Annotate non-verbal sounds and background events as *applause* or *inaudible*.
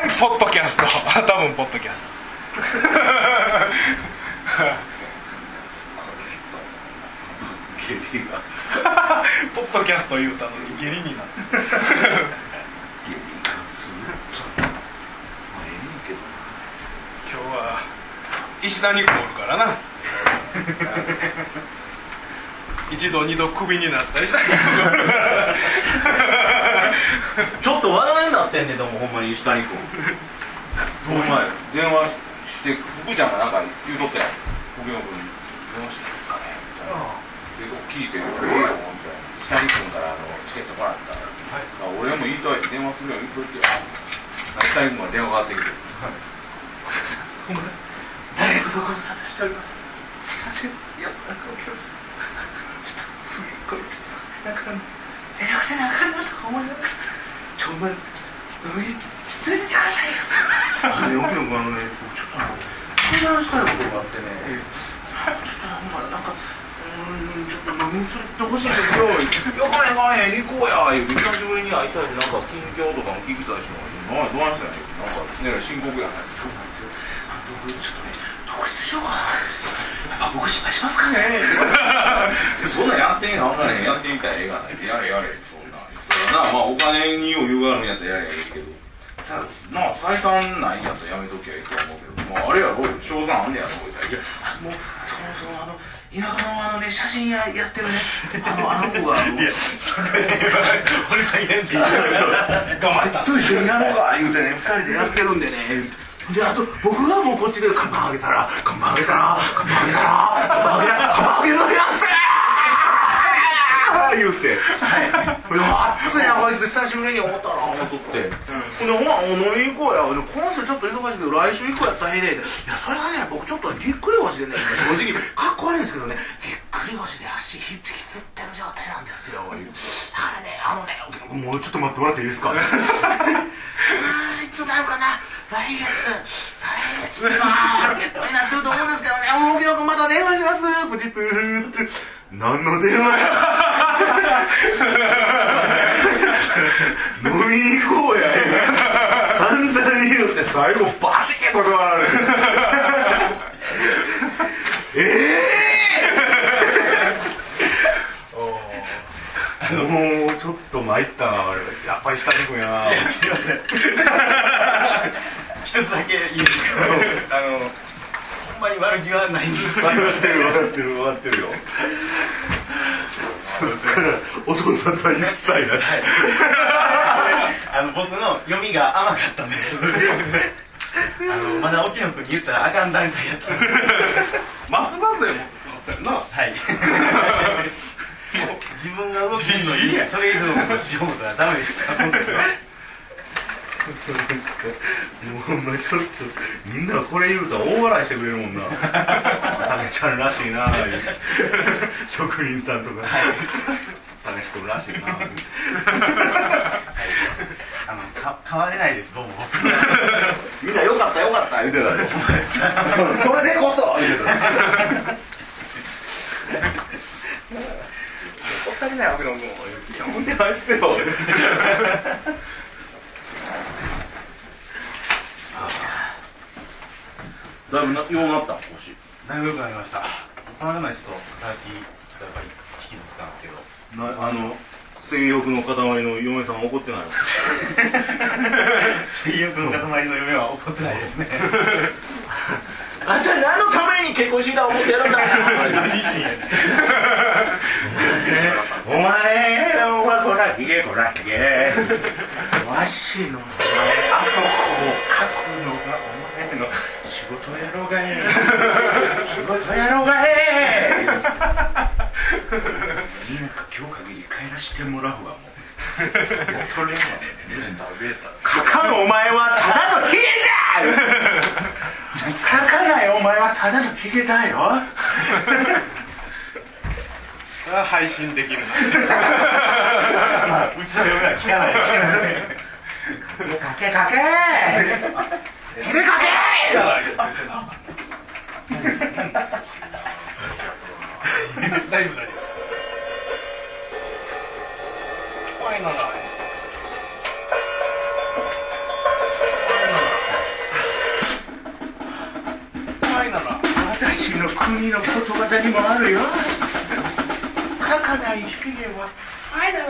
はいポッドキャスト？*laughs* 多分ポッドキャスト。*laughs* ポッドキャスト言うたのに下痢になって。今日は石田にこおるからな一度二度クビになった石田にこおるかちょっと話題になってんねんでもほんまに下にこうこの前電話して福ちゃんがなんか言うとったやん福山君に電話してんですかねみたいなで聞いて「ええよ」みたいな下に君からあのチケットもらったら、あ俺も言いといて電話するよ言うといてよ下に君が電話かかってきてほんまダイエットご無沙汰しておりますすいませんいやなんかお客さんなんか連絡せなあかんなとか思いながらちょお前飲み連れてってくださいよあのね僕ちょっと相談したいことがあってねちょっとほんまなんかうーんちょっと飲みに連れてってほしいんですよ「いやかねかね行こうや」言うて久しぶりに会いたいしなんか近況とかも聞きたいしなどないしたんやなんかね深刻やなそうなんですよあちょっとね独立しようかな僕失敗しますかねそんなんやってんやんあんなねやってみたらええがないやれやれ。そんなんなあまあお金に余裕があるんやったらやれやいいけど。さなあ採算ないんやったらやめときゃいいと思うけど。まああれやろ賞賛あんねやろみたいなあもうそもそもあの田舎のあのね写真ややってるね。あのあの子があの。堀さん言えんていいあいつと一緒にやろうか言うてね二人でやってるんでね。であと僕がもうこっちで看板あげたら看板あげたら看板あげたら看板あげたら看板あげるやつ言うて「い。や熱いなこいつ久しぶりに思ったな」思っとって。ほんで「ほな飲みに行こうや」で今週ちょっと忙しいけど来週行こうやったらええで」いやそれはね僕ちょっとぎっくり腰でね正直かっこ悪いんですけどねぎっくり腰で足一匹つってる状態なんですよだからねあのねもうちょっと待ってもらっていいですか？*laughs* いつなるかな来月再来月まあゲットになってると思うんですけどね。もう沖野君また電話します。プチツーって何の電話や？飲みに行こうや散々言うて最後。バシッ断られるええーもうちょっと参ったなあれやっぱり下に行くんやな。いやすいません一つだけいいですかあのほんまに悪気はないんです分かってる分かってる分かってるよお父さんとは一切なしあの僕の読みが甘かったんです。*laughs* あのまだ沖野君に言ったらあかん段階やった松葉杖持ってるな。はい。*laughs* 自分が動きるのにそれ以上のしようことはダメで *laughs* もうちょっとみんなこれ言うたら大笑いしてくれるもんな。たけちゃんらしいな職人さんとか。たけし君らしいな。言うてあのか変われないですどうも。みんなよかったよかった。言うてたよ *laughs* それでこそ。言うてた *laughs* おったりないわけだもんいやほんでないっすよ。*laughs* だいぶなようなった腰。だいぶ良くなりました。この間までちょっと片足やっぱり引きずってたんですけど。なあの性欲の塊の嫁さん怒ってないの？*laughs* 性欲の塊の夢は怒ってないですね。*laughs* あんた何のために結婚した思ってやるんだ？*laughs* お前お前こらひげこらひげ。わしの。あそこを書くのがお前の仕事やろうがえ仕事やろうがえいいのか今日限り帰らしてもらうわ。もう取れんわミスターベータ書かんお前はただのヒゲじゃ書かないお前はただのヒゲだよそれは配信できるなまあうちの嫁は聞かないですからねかけかけ手でかけ大丈夫大丈夫いのよ私の国のことわざにもあるよ書かないは愛だ